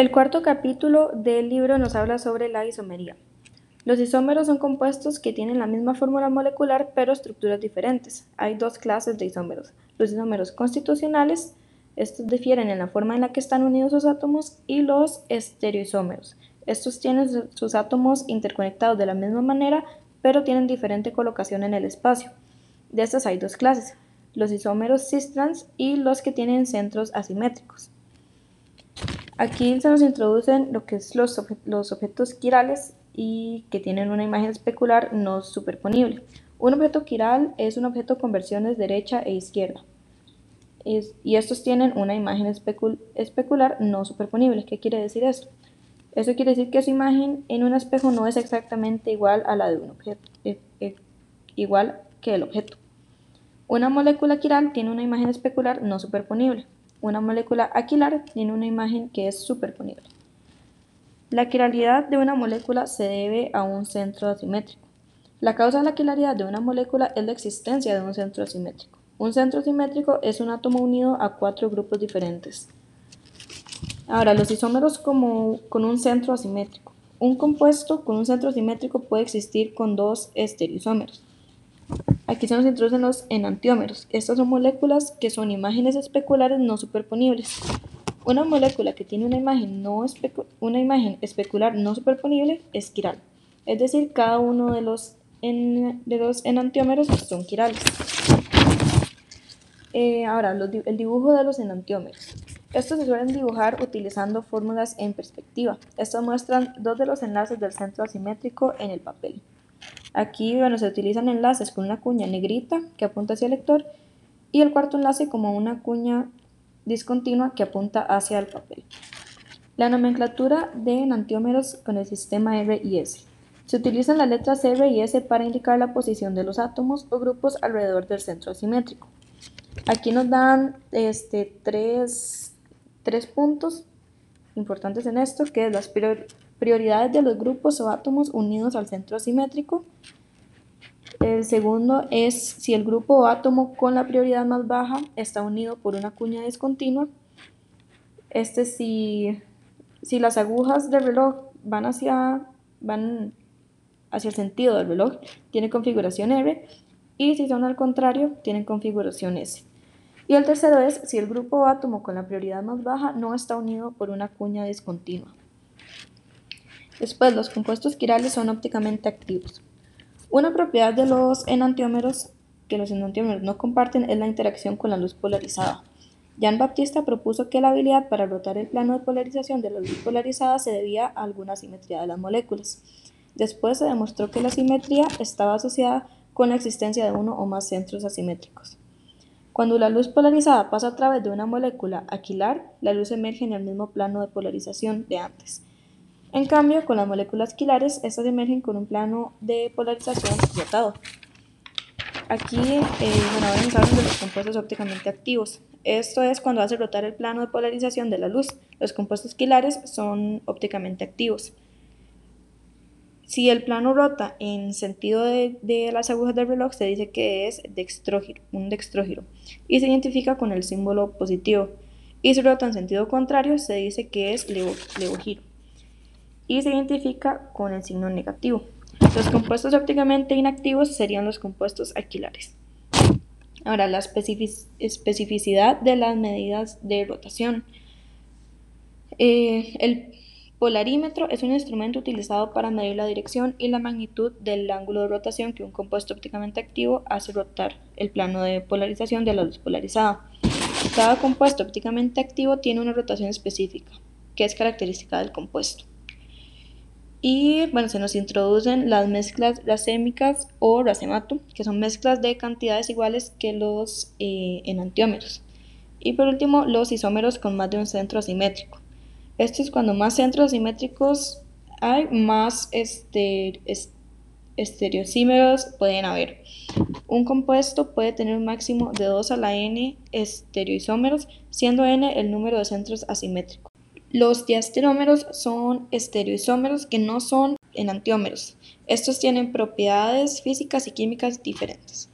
El cuarto capítulo del libro nos habla sobre la isomería. Los isómeros son compuestos que tienen la misma fórmula molecular pero estructuras diferentes. Hay dos clases de isómeros. Los isómeros constitucionales, estos difieren en la forma en la que están unidos sus átomos, y los estereoisómeros. Estos tienen sus átomos interconectados de la misma manera pero tienen diferente colocación en el espacio. De estas hay dos clases, los isómeros cis-trans y los que tienen centros asimétricos. Aquí se nos introducen lo que es los, objetos quirales y que tienen una imagen especular no superponible. Un objeto quiral es un objeto con versiones derecha e izquierda. y estos tienen una imagen especular no superponible. ¿Qué quiere decir esto? Eso quiere decir que su imagen en un espejo no es exactamente igual a la de un objeto, e, e, igual que el objeto. Una molécula quiral tiene una imagen especular no superponible. Una molécula aquilar tiene una imagen que es superponible. La quiralidad de una molécula se debe a un centro asimétrico. La causa de la quiralidad de una molécula es la existencia de un centro asimétrico. Un centro asimétrico es un átomo unido a cuatro grupos diferentes. Ahora, los isómeros como con un centro asimétrico. Un compuesto con un centro asimétrico puede existir con dos estereoisómeros. Aquí se nos introducen los enantiómeros. Estas son moléculas que son imágenes especulares no superponibles. Una molécula que tiene una imagen, no una imagen especular no superponible es quiral. Es decir, cada uno de los, de los enantiómeros son quirales. Eh, ahora, el dibujo de los enantiómeros. Estos se suelen dibujar utilizando fórmulas en perspectiva. Estos muestran dos de los enlaces del centro asimétrico en el papel. Aquí bueno, se utilizan enlaces con una cuña negrita que apunta hacia el lector y el cuarto enlace como una cuña discontinua que apunta hacia el papel. La nomenclatura de enantiómeros con el sistema R y S. Se utilizan las letras R y S para indicar la posición de los átomos o grupos alrededor del centro asimétrico. Aquí nos dan este, tres, tres puntos importantes en esto, que es las prioridades de los grupos o átomos unidos al centro asimétrico. El segundo es si el grupo o átomo con la prioridad más baja está unido por una cuña discontinua. Este si, si las agujas del reloj van hacia, van hacia el sentido del reloj, tiene configuración R, y si son al contrario, tienen configuración S. Y el tercero es si el grupo o átomo con la prioridad más baja no está unido por una cuña discontinua. Después, los compuestos quirales son ópticamente activos. Una propiedad de los enantiómeros que los enantiómeros no comparten es la interacción con la luz polarizada. Jean Baptista propuso que la habilidad para rotar el plano de polarización de la luz polarizada se debía a alguna simetría de las moléculas. Después se demostró que la simetría estaba asociada con la existencia de uno o más centros asimétricos. Cuando la luz polarizada pasa a través de una molécula aquilar, la luz emerge en el mismo plano de polarización de antes. En cambio, con las moléculas quilares, estas emergen con un plano de polarización rotado. Aquí, eh, bueno, ahora nos de los compuestos ópticamente activos. Esto es cuando hace rotar el plano de polarización de la luz. Los compuestos quilares son ópticamente activos. Si el plano rota en sentido de, de, las agujas del reloj, se dice que es dextrógiro, un dextrógiro, y se identifica con el símbolo positivo. Y si rota en sentido contrario, se dice que es levogiro y se identifica con el signo negativo. Los compuestos ópticamente inactivos serían los compuestos aquilares. Ahora, la especificidad de las medidas de rotación. Eh, el polarímetro es un instrumento utilizado para medir la dirección y la magnitud del ángulo de rotación que un compuesto ópticamente activo hace rotar el plano de polarización de la luz polarizada. Cada compuesto ópticamente activo tiene una rotación específica, que es característica del compuesto. Y bueno, se nos introducen las mezclas racémicas o racemato, que son mezclas de cantidades iguales que los eh, enantiómeros. Y por último, los isómeros con más de un centro asimétrico. Esto es cuando más centros asimétricos hay, más este, estereosímeros pueden haber. Un compuesto puede tener un máximo de 2 a la n estereoisómeros, siendo n el número de centros asimétricos. Los diastereómeros son estereoisómeros que no son enantiómeros. Estos tienen propiedades físicas y químicas diferentes.